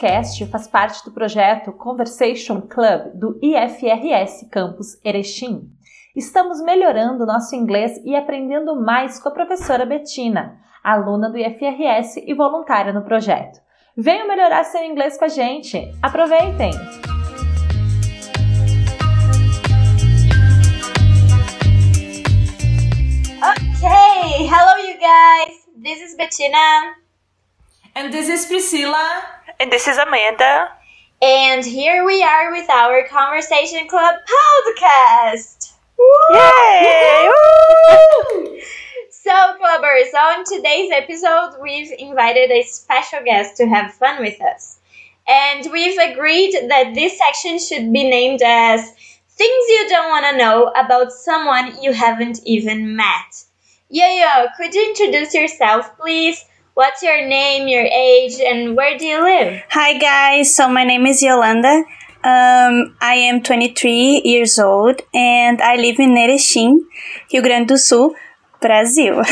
podcast faz parte do projeto Conversation Club do IFRS Campus Erechim. Estamos melhorando nosso inglês e aprendendo mais com a professora Betina, aluna do IFRS e voluntária no projeto. Venham melhorar seu inglês com a gente. Aproveitem! Okay, hello you guys. This is Bettina. And this is Priscilla. And this is Amanda. And here we are with our Conversation Club podcast. Yay! so, clubbers, on today's episode, we've invited a special guest to have fun with us. And we've agreed that this section should be named as Things You Don't Want to Know About Someone You Haven't Even Met. Yo-Yo, could you introduce yourself, please? What's your name, your age, and where do you live? Hi guys, so my name is Yolanda. Um, I am 23 years old and I live in Erechim, Rio Grande do Sul, Brasil.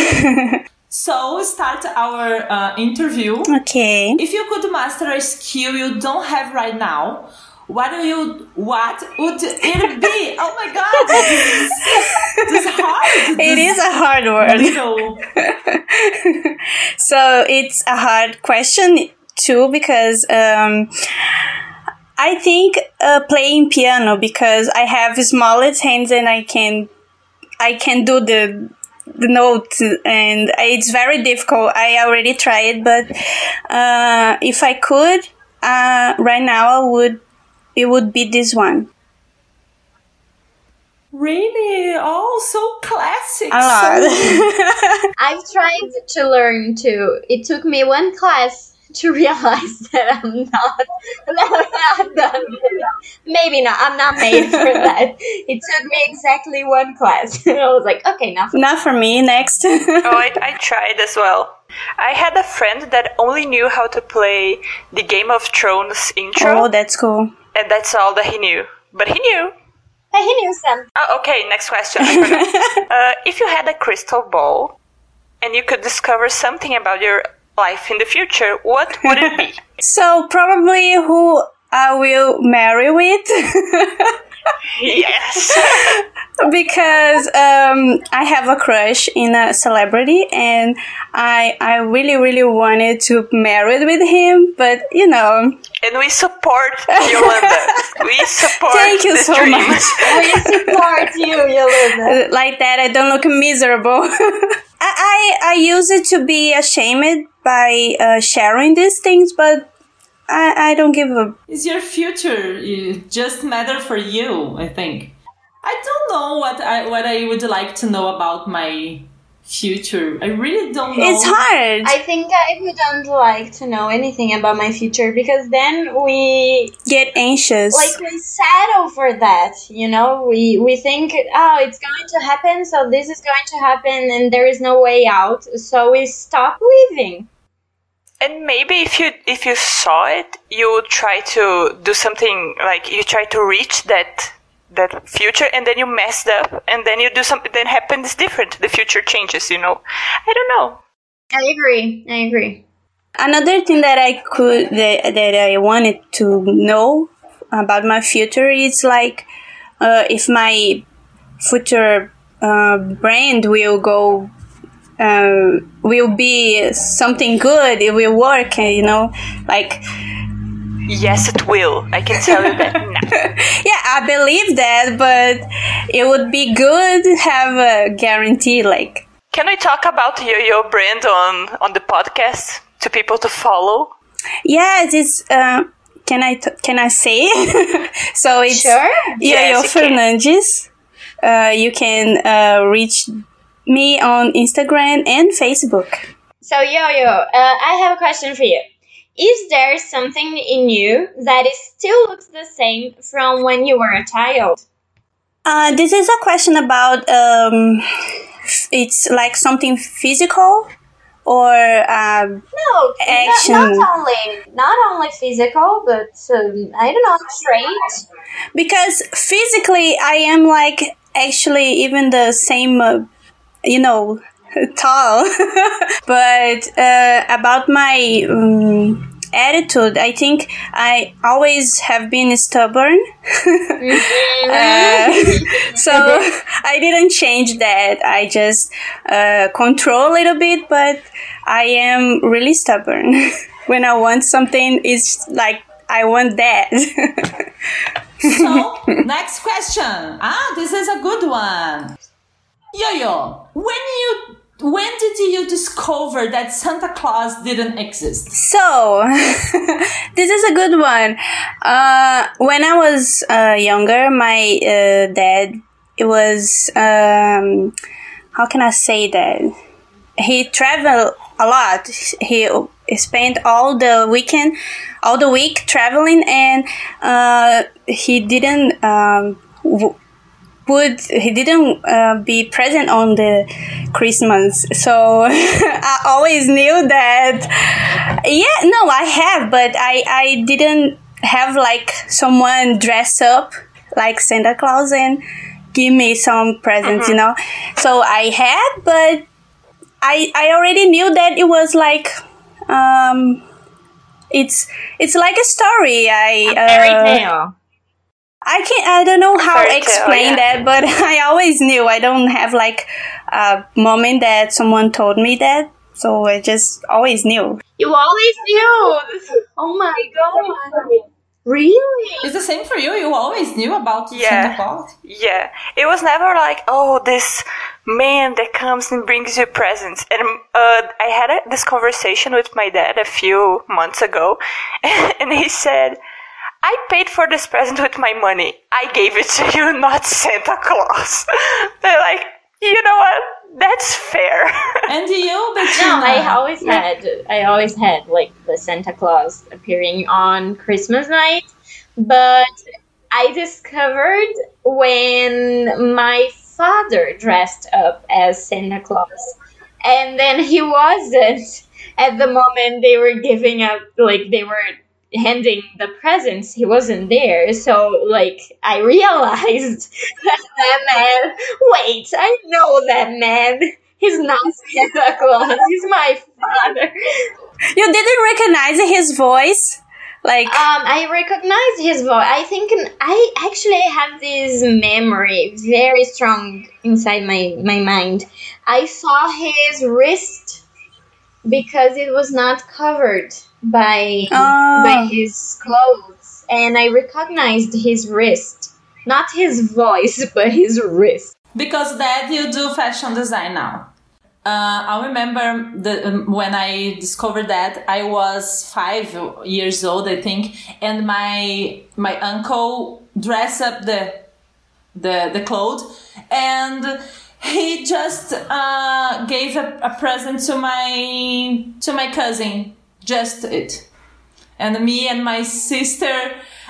so start our uh, interview. Okay. If you could master a skill you don't have right now, what do you what would it be? Oh my god, this is, this is hard. It this is a hard word. Little. so it's a hard question too because um, I think uh, playing piano because I have smallest hands and I can I can do the the notes and it's very difficult. I already tried, but uh, if I could, uh, right now I would it would be this one. Really? Oh, so classic. A lot. I've tried to learn too. It took me one class to realize that I'm not, I'm not done. Maybe not. I'm not made for that. It took me exactly one class. I was like, okay, not for not for me. Next. oh, I, I tried as well. I had a friend that only knew how to play the Game of Thrones intro. Oh, that's cool. And that's all that he knew. But he knew. But he knew some. Oh, okay, next question. uh, if you had a crystal ball and you could discover something about your life in the future, what would it be? so, probably who I will marry with. yes. because um, I have a crush in a celebrity, and I I really really wanted to marry with him, but you know. And we support Yolanda. we support. Thank you so dream. much. we support you, Yolanda. Like that, I don't look miserable. I, I I use it to be ashamed by uh, sharing these things, but I, I don't give a. Is your future it just matter for you? I think. I don't know what I what I would like to know about my future. I really don't know. It's hard. I think I wouldn't like to know anything about my future because then we get anxious. Like we settle for that, you know. We we think, oh, it's going to happen, so this is going to happen, and there is no way out. So we stop living. And maybe if you if you saw it, you would try to do something like you try to reach that that future and then you messed up and then you do something then happens different. The future changes you know? I don't know. I agree. I agree. Another thing that i could that, that i wanted to know about my future is like uh, if my future uh, brand will go uh, will be something good it will work you know like Yes, it will. I can tell you that now. yeah, I believe that, but it would be good to have a guarantee. Like, can we talk about your your brand on on the podcast to people to follow? Yes, it's. Uh, can I t- can I say? so it's sure. Yo-Yo yes, Fernandes. Uh, you can uh, reach me on Instagram and Facebook. So Yo-Yo, uh, I have a question for you. Is there something in you that is still looks the same from when you were a child? Uh, this is a question about um, it's like something physical or um, no action. Not, not only not only physical, but um, I don't know, trait. Because physically, I am like actually even the same, uh, you know, tall. but uh, about my um, attitude. I think I always have been stubborn. uh, so I didn't change that. I just uh, control a little bit, but I am really stubborn. when I want something, it's like I want that. so, next question. Ah, this is a good one. Yo-yo, when you when did you discover that Santa Claus didn't exist? So, this is a good one. Uh, when I was uh, younger, my uh, dad, it was, um, how can I say that? He traveled a lot. He spent all the weekend, all the week traveling, and uh, he didn't um, would he didn't uh, be present on the Christmas, so I always knew that. Yeah, no, I have, but I I didn't have like someone dress up like Santa Claus and give me some presents, you know. So I had, but I I already knew that it was like um it's it's like a story. I a fairy uh, tale. I can't. I don't know how to explain yeah. that, but I always knew. I don't have like a moment that someone told me that, so I just always knew. You always knew. Oh my god. Really? It's the same for you. You always knew about yeah. Santa Claus. Yeah. It was never like, oh, this man that comes and brings you presents. And uh, I had a, this conversation with my dad a few months ago, and he said, I paid for this present with my money. I gave it to you, not Santa Claus. They're like, you know what? That's fair. and you, but no, I always had, I always had like the Santa Claus appearing on Christmas night, but I discovered when my father dressed up as Santa Claus, and then he wasn't at the moment they were giving up, like they were handing the presents, he wasn't there. So, like, I realized that man, wait, I know that man. He's not Santa Claus. He's my father. You didn't recognize his voice? Like, um, I recognize his voice. I think I actually have this memory very strong inside my, my mind. I saw his wrist because it was not covered by oh. by his clothes, and I recognized his wrist, not his voice, but his wrist. Because that you do fashion design now. Uh, I remember the, um, when I discovered that I was five years old, I think, and my my uncle dressed up the the the clothes and he just uh, gave a, a present to my to my cousin just it. And me and my sister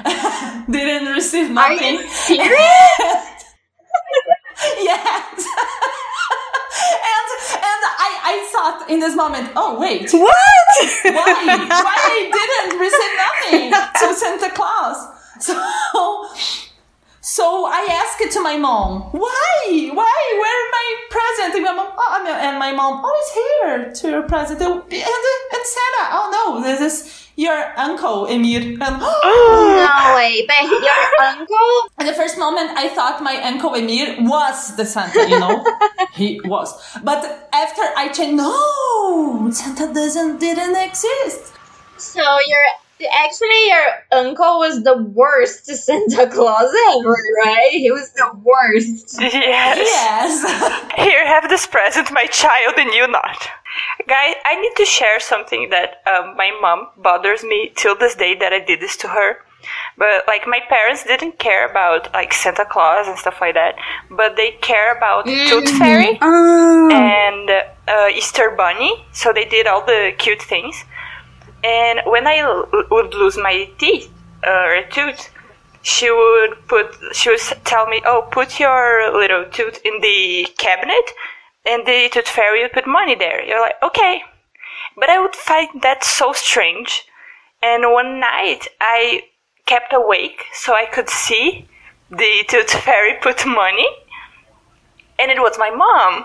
didn't receive nothing. Are you serious? yes. and and I, I thought in this moment, oh wait. What? Why? Why I didn't receive nothing to Santa Claus? So so I asked it to my mom, why? Why? Where my present? And my mom, oh, and my mom, oh, it's here to your present. And, and, and Santa, oh no, this is your uncle Emir. And, oh, no way, but your uncle? In the first moment, I thought my uncle Emir was the Santa, you know? he was. But after I changed, no, Santa doesn't, didn't exist. So your Actually, your uncle was the worst Santa Claus ever, right? He was the worst. Yes. Yes. Here, have this present, my child, and you not. Guy, I need to share something that um, my mom bothers me till this day that I did this to her. But like my parents didn't care about like Santa Claus and stuff like that, but they care about mm-hmm. Tooth Fairy oh. and uh, Easter Bunny. So they did all the cute things. And when I l- would lose my teeth uh, or tooth, she would put she would tell me, "Oh, put your little tooth in the cabinet, and the tooth fairy would put money there." You're like, okay, but I would find that so strange. And one night I kept awake so I could see the tooth fairy put money, and it was my mom.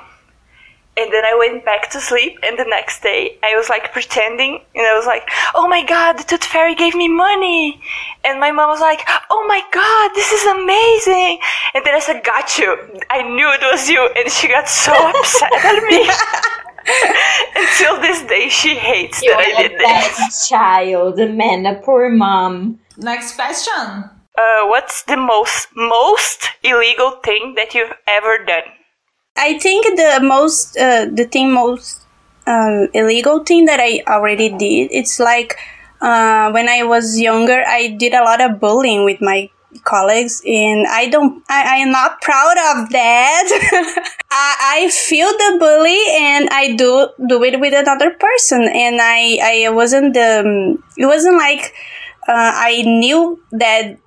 And then I went back to sleep, and the next day I was like pretending, and I was like, "Oh my god, the tooth fairy gave me money!" And my mom was like, "Oh my god, this is amazing!" And then I said, "Got you!" I knew it was you, and she got so upset at me. Until this day, she hates You that I are a did this. bad child, man, a poor mom. Next question. Uh, what's the most most illegal thing that you've ever done? I think the most, uh, the thing most um, illegal thing that I already did, it's like uh, when I was younger, I did a lot of bullying with my colleagues and I don't, I, I am not proud of that. I, I feel the bully and I do, do it with another person and I, I wasn't the, it wasn't like, uh, I knew that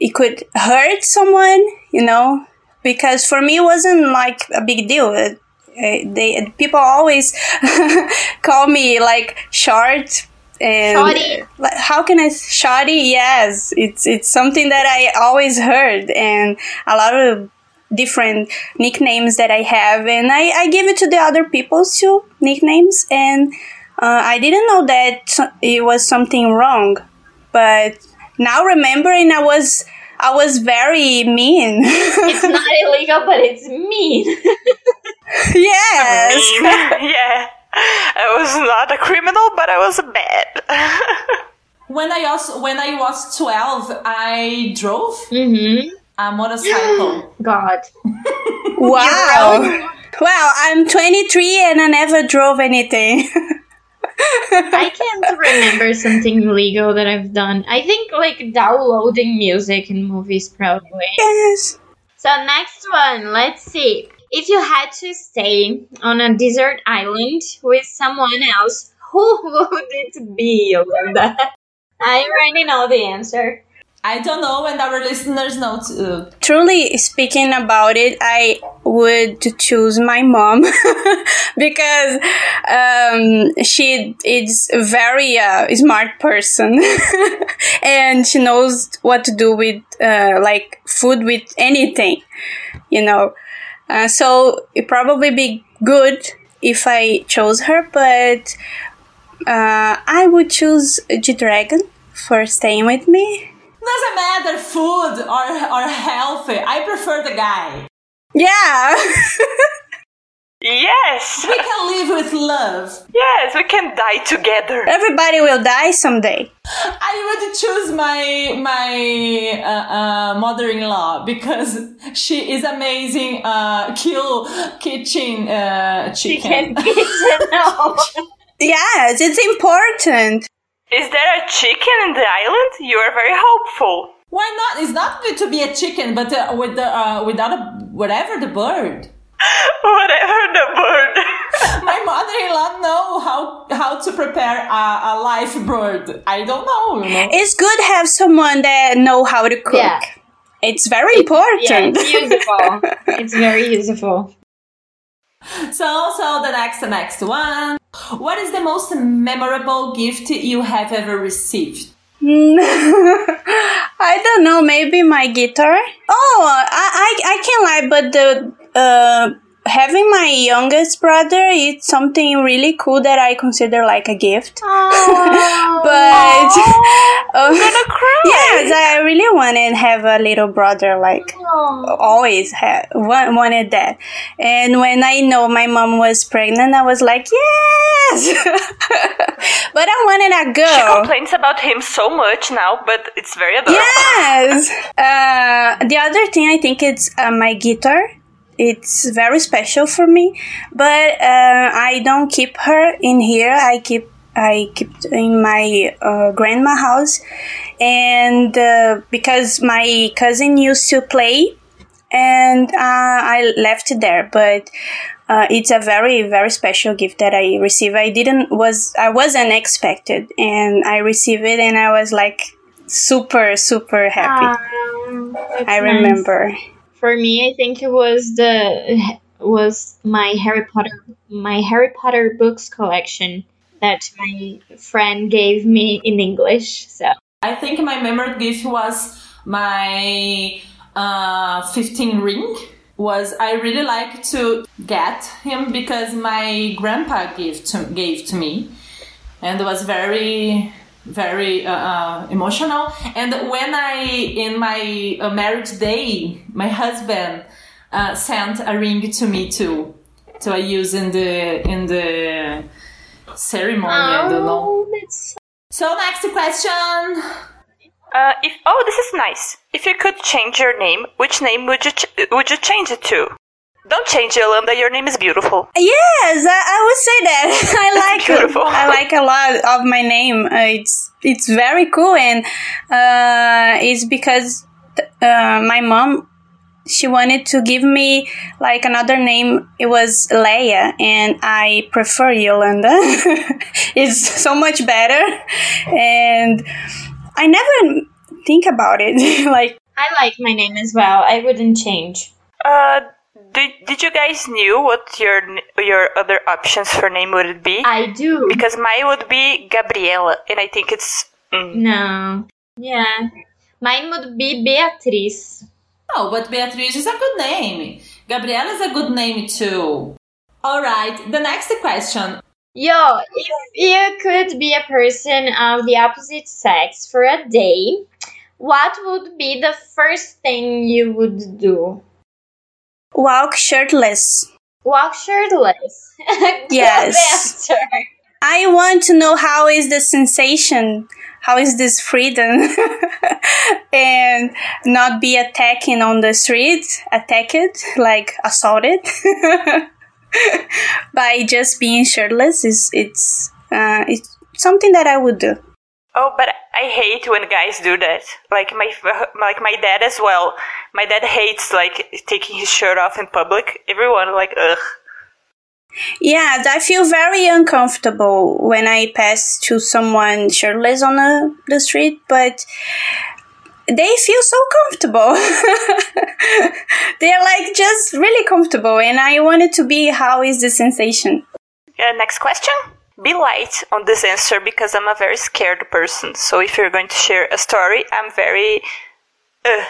it could hurt someone, you know, because for me it wasn't like a big deal. Uh, they people always call me like short and like, how can I shoddy? Yes, it's it's something that I always heard and a lot of different nicknames that I have and I, I give it to the other people too nicknames and uh, I didn't know that it was something wrong but now remembering I was I was very mean It's not illegal, but it's mean. yes Mean. yeah. I was not a criminal, but I was bad. When I also when I was twelve, I drove mm-hmm. a motorcycle. God. wow wow I'm 23 and I never drove anything I can't remember something illegal that I've done. I think like downloading music and movies probably. yes So next one, let's see. If you had to stay on a desert island with someone else, who would it be, Linda? I already know the answer. I don't know, and our listeners know too. truly speaking about it, I would choose my mom because um, she is a very uh, smart person and she knows what to do with uh, like food with anything, you know. Uh, so it probably be good if I chose her, but uh, I would choose G Dragon for staying with me. Doesn't matter food or or healthy. I prefer the guy. Yeah. yes. We can live with love. Yes, we can die together. Everybody will die someday. I would choose my my uh, uh, mother-in-law because she is amazing. Uh, kill kitchen uh, chicken. Chicken pizza, no. Yes, it's important. Is there a chicken in the island? You are very hopeful. Why not? It's not good to be a chicken, but uh, with the uh, without a whatever the bird. Whatever the bird. My mother-in-law know how how to prepare a, a live bird. I don't know. You know. It's good to have someone that know how to cook. Yeah. It's very Yeah, important. it's useful. it's very useful. So, so the next, the next one. What is the most memorable gift you have ever received? I don't know, maybe my guitar. Oh, I I, I can't lie, but the uh having my youngest brother it's something really cool that I consider like a gift. but uh, gonna cry. yes, I really wanted to have a little brother like always had wanted that and when i know my mom was pregnant i was like yes but i wanted a girl. She complains about him so much now, but it's very adorable. yes uh, the other thing i think it's uh, my guitar it's very special for me but uh, i don't keep her in here. I keep i keep in my uh, grandma house. And uh, because my cousin used to play and uh, i left it there but uh, it's a very very special gift that i received. I didn't was i wasn't expected and i received it and i was like super super happy. Um, i nice. For me, I think it was the was my Harry Potter my Harry Potter books collection that my friend gave me in English. So I think my memory gift was my uh, 15 ring was I really like to get him because my grandpa gave to gave to me, and it was very very uh, uh, emotional. And when I in my uh, marriage day, my husband uh, sent a ring to me too, so I use in the in the ceremony. Oh, I don't know. That's... So next question. Uh, if oh, this is nice. If you could change your name, which name would you ch- would you change it to? Don't change Yolanda. Your name is beautiful. Yes, I, I would say that. I like beautiful. I like a lot of my name. Uh, it's it's very cool, and uh, it's because uh, my mom she wanted to give me like another name. It was Leia, and I prefer Yolanda. it's so much better, and I never think about it. like I like my name as well. I wouldn't change. Uh, did, did you guys knew what your your other options for name would be? I do because mine would be Gabriela, and I think it's mm. no. Yeah, mine would be Beatriz. Oh, but Beatriz is a good name. Gabriela is a good name too. All right, the next question. Yo, if you could be a person of the opposite sex for a day, what would be the first thing you would do? Walk shirtless. Walk shirtless. yes. I want to know how is the sensation, how is this freedom, and not be attacking on the street, attacked, like assaulted. by just being shirtless is it's uh, it's something that I would do. Oh, but I hate when guys do that. Like my like my dad as well. My dad hates like taking his shirt off in public. Everyone like ugh. Yeah, I feel very uncomfortable when I pass to someone shirtless on the, the street, but they feel so comfortable. They're like just really comfortable, and I wanted to be how is the sensation? Uh, next question. Be light on this answer because I'm a very scared person. So if you're going to share a story, I'm very. Uh,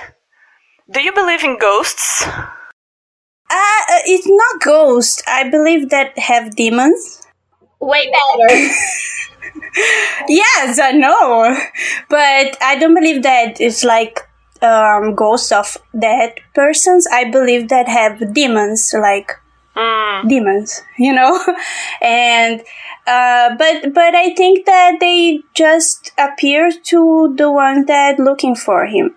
do you believe in ghosts? Uh, uh, it's not ghosts. I believe that have demons. Way better. yes, I know, but I don't believe that it's like um, ghosts of dead persons. I believe that have demons, like mm. demons, you know, and uh, but but I think that they just appear to the ones that looking for him.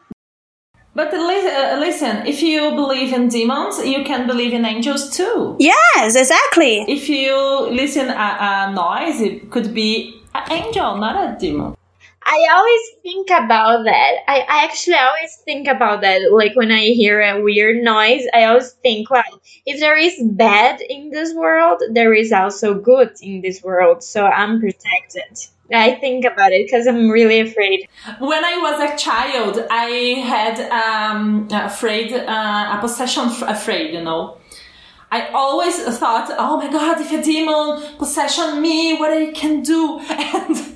But uh, listen, if you believe in demons, you can believe in angels too. Yes, exactly. If you listen a, a noise, it could be an angel, not a demon. I always think about that. I, I actually always think about that. Like when I hear a weird noise, I always think, well, if there is bad in this world, there is also good in this world. So I'm protected. I think about it because I'm really afraid. When I was a child, I had um, afraid, uh, a possession afraid, you know. I always thought, oh my god, if a demon possession me, what I can do. And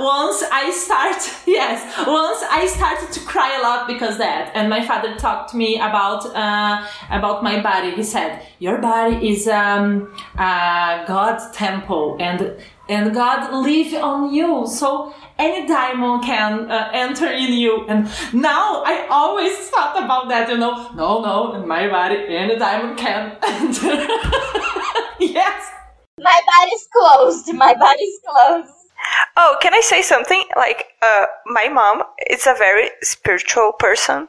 once I start, yes, once I started to cry a lot because that. And my father talked to me about uh, about my body. He said, your body is um, a God temple, and and God live on you. So any diamond can uh, enter in you. And now I always thought about that, you know. No, no, in my body, any diamond can enter. yes. My body's closed. My body's closed. Oh, can I say something? Like, uh, my mom is a very spiritual person.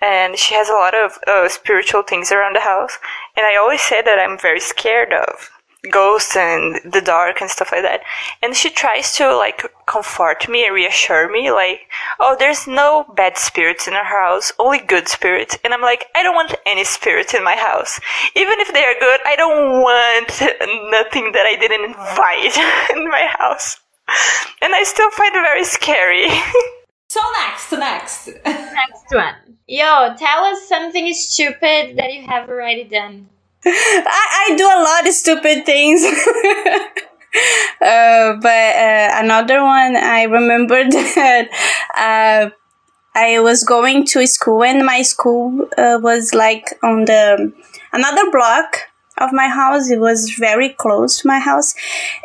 And she has a lot of uh, spiritual things around the house. And I always say that I'm very scared of ghosts and the dark and stuff like that. And she tries to like comfort me and reassure me, like, oh, there's no bad spirits in our house, only good spirits. And I'm like, I don't want any spirits in my house. Even if they are good, I don't want nothing that I didn't invite in my house. And I still find it very scary. so next, next. next one. Yo, tell us something stupid that you have already done. I, I do a lot of stupid things. uh, but uh, another one, I remember that uh, I was going to school, and my school uh, was like on the another block of my house. It was very close to my house,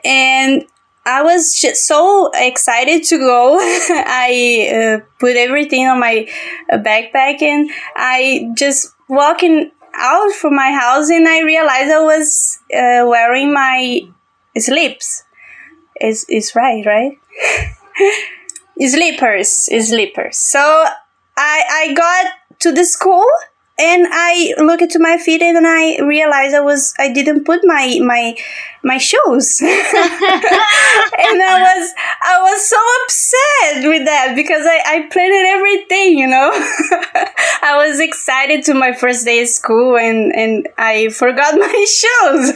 and I was so excited to go. I uh, put everything on my uh, backpack, and I just walking out from my house, and I realized I was uh, wearing my slips. Is is right, right? slippers, slippers. So I I got to the school and I look into my feet and I realized I was I didn't put my my my shoes, and I was I was so upset with that because I I planned everything, you know. I was excited to my first day of school and and I forgot my shoes,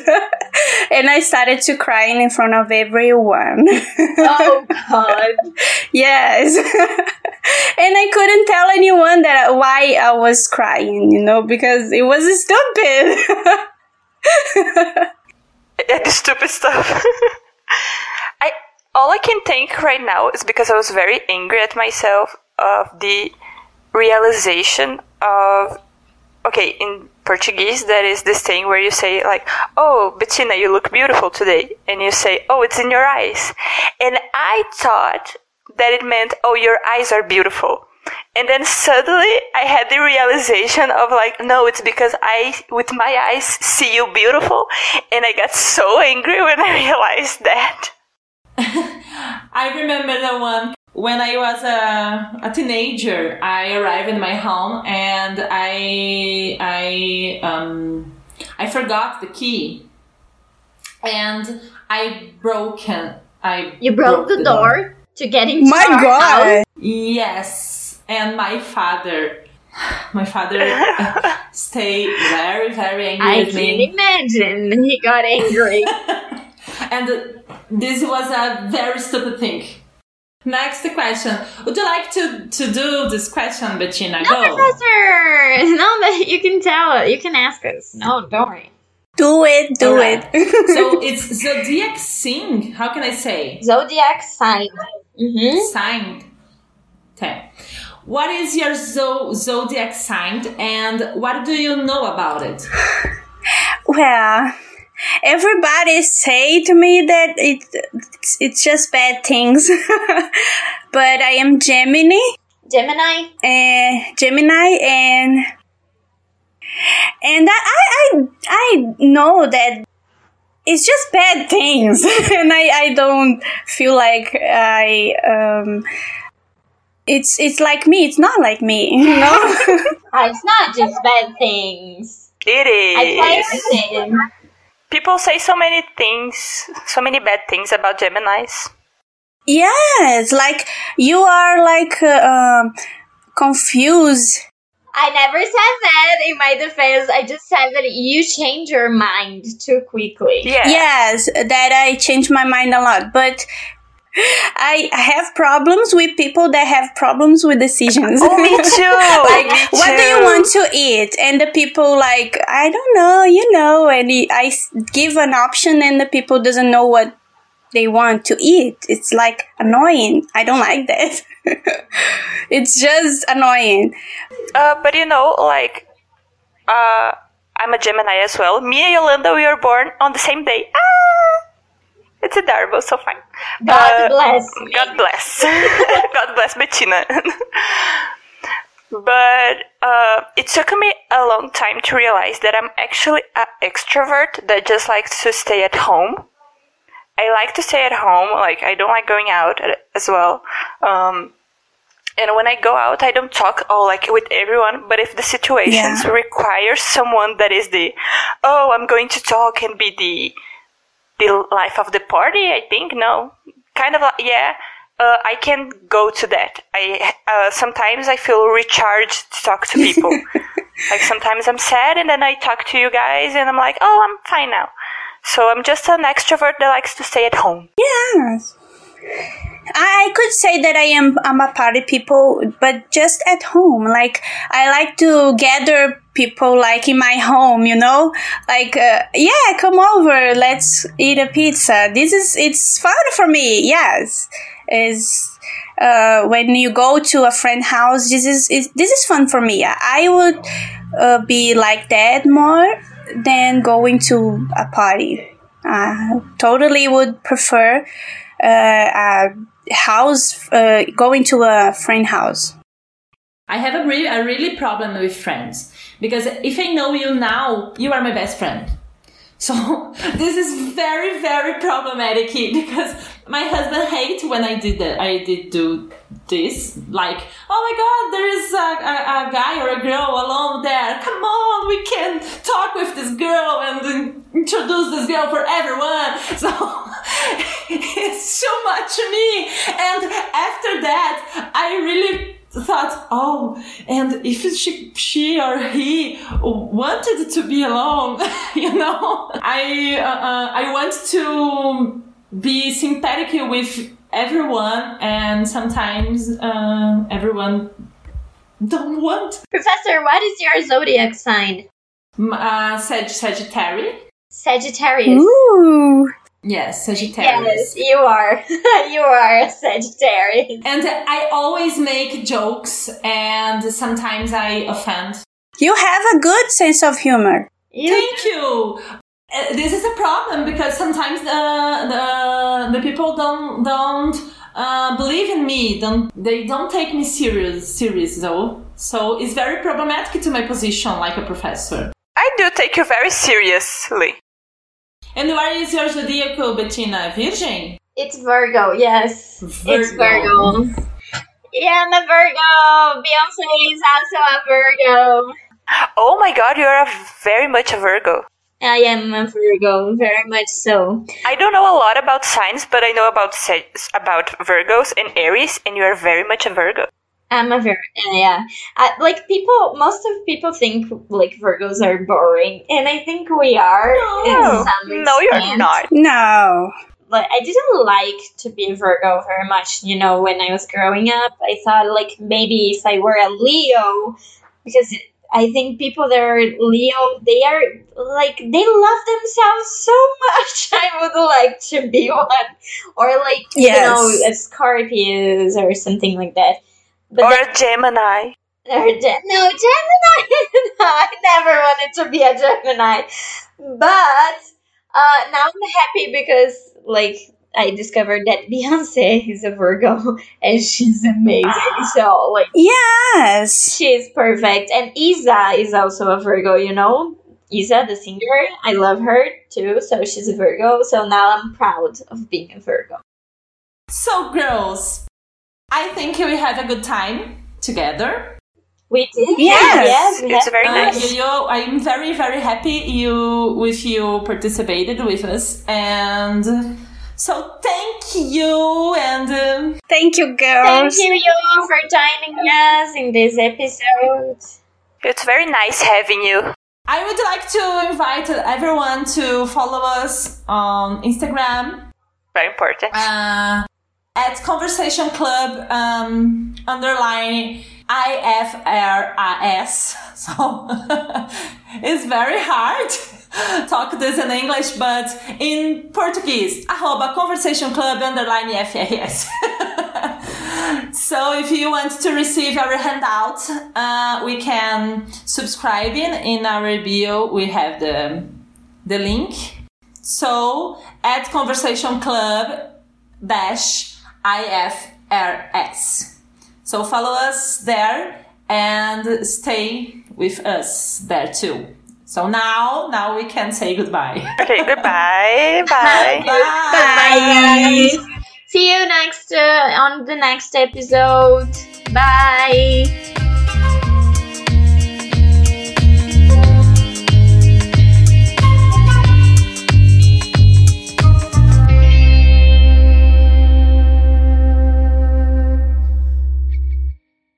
and I started to crying in front of everyone. oh God! yes, and I couldn't tell anyone that why I was crying you know, because it was stupid. yeah, stupid stuff. I all I can think right now is because I was very angry at myself of the realization of okay in Portuguese that is this thing where you say like oh Bettina you look beautiful today and you say oh it's in your eyes and I thought that it meant oh your eyes are beautiful and then suddenly I had the realization of like, no, it's because I, with my eyes, see you beautiful. And I got so angry when I realized that. I remember the one when I was a, a teenager. I arrived in my home and I, I, um, I forgot the key. And I broken. I you broke, broke the, the door, door, to get into my God. House? Yes and my father my father stayed very very angry I with can imagine he got angry and this was a very stupid thing Next question. Would you like to, to do this question, Bettina? No, Go. Professor! No, but you can tell. You can ask us. No, don't worry. Do it, do right. it. so it's zodiac sign. How can I say? Zodiac sign. Mm-hmm. Sign. Okay. What is your zodiac sign and what do you know about it? Well, everybody say to me that it it's, it's just bad things, but I am Gemini. Gemini. Uh, Gemini and and I, I I know that it's just bad things, and I I don't feel like I um it's it's like me. It's not like me. You know. it's not just bad things. It is. I People say so many things, so many bad things about Gemini's. Yes, like you are like uh, um, confused. I never said that in my defense. I just said that you change your mind too quickly. Yeah. Yes, that I change my mind a lot. But I have problems with people that have problems with decisions. Oh, me too. like, me what do you want to eat? And the people like, I don't know, you know, and I give an option and the people doesn't know what they want to eat. It's like annoying. I don't like that. it's just annoying. Uh, but you know, like, uh, I'm a Gemini as well. Me and Yolanda, we were born on the same day. Ah! It's adorable, so fine. God uh, bless. God bless. God bless Bettina. but uh, it took me a long time to realize that I'm actually an extrovert that just likes to stay at home. I like to stay at home. Like I don't like going out as well. Um, and when I go out, I don't talk all like with everyone. But if the situations yeah. require someone that is the, oh, I'm going to talk and be the the life of the party. I think no, kind of yeah. Uh, I can go to that. I uh, sometimes I feel recharged to talk to people. like sometimes I'm sad and then I talk to you guys and I'm like, oh, I'm fine now. So I'm just an extrovert that likes to stay at home. Yes. I could say that I am I'm a party people, but just at home. Like I like to gather people like in my home, you know, like uh, yeah, come over, let's eat a pizza. This is it's fun for me. Yes, is uh, when you go to a friend house, this is, is this is fun for me. I would uh, be like that more than going to a party. I totally would prefer a house, uh, going to a friend house. I have a really, a really problem with friends because if I know you now, you are my best friend. So this is very, very problematic because my husband hates when I did that. I did do this. Like, oh my God, there is a, a, a, guy or a girl alone there. Come on, we can talk with this girl and introduce this girl for everyone. So it's too much me. And after that, I really thought, oh, and if she, she or he wanted to be alone, you know, I, uh, uh, I want to be sympathetic with everyone, and sometimes uh, everyone don't want. Professor, what is your zodiac sign? Uh, Sag- Sagittarius. Sagittarius. Ooh. Yes, Sagittarius. Yes, you are. you are a Sagittarius. And I always make jokes and sometimes I offend. You have a good sense of humor. You Thank you. Uh, this is a problem because sometimes the the, the people don't don't uh, believe in me. Don't they don't take me serious serious though. So it's very problematic to my position like a professor. I do take you very seriously. And where is your zodiacal, Bettina? Virgin? It's Virgo, yes. It's Virgo. Virgo. Yeah, I'm a Virgo. Beyonce is also a Virgo. Oh my god, you are a very much a Virgo. I am a Virgo, very much so. I don't know a lot about signs, but I know about Sag- about Virgos and Aries, and you are very much a Virgo. I'm a Virgo, yeah. I, like people, most of people think like Virgos are boring, and I think we are. in No, some no, you're not. No. Like I didn't like to be a Virgo very much. You know, when I was growing up, I thought like maybe if I were a Leo, because I think people that are Leo, they are like they love themselves so much. I would like to be one, or like you know, a Scorpius or something like that. But Or then- a Gemini. or Gem- no, Gemini. no, I never wanted to be a Gemini. But uh, now I'm happy because, like, I discovered that Beyonce is a Virgo and she's amazing. So, like, Yes. she's perfect. And IZA is also a Virgo, you know? IZA, the singer, I love her too. So she's a Virgo. So now I'm proud of being a Virgo. So, girls, I think we had a good time together. We did. Yes. yes we It's had very Uh, nice. you, you- I'm very, very happy you with you participated with us, and so thank you. And um, Thank you, girls. Thank girls. you, Yo, for joining us in this episode. It's very nice having you. I would like to invite everyone to follow us on Instagram Very important. uh, at Conversation Club um, underline IFRAS. So it's very hard talk this in English, but in Portuguese, arroba Conversation Club underline IFRS. so if you want to receive our handout, uh, we can subscribe in, in our bio. We have the, the link. So at Conversation Club dash IFRS. So follow us there and stay with us there too. So now, now we can say goodbye. Okay, goodbye. Bye. Bye, guys. See you next uh, on the next episode. Bye.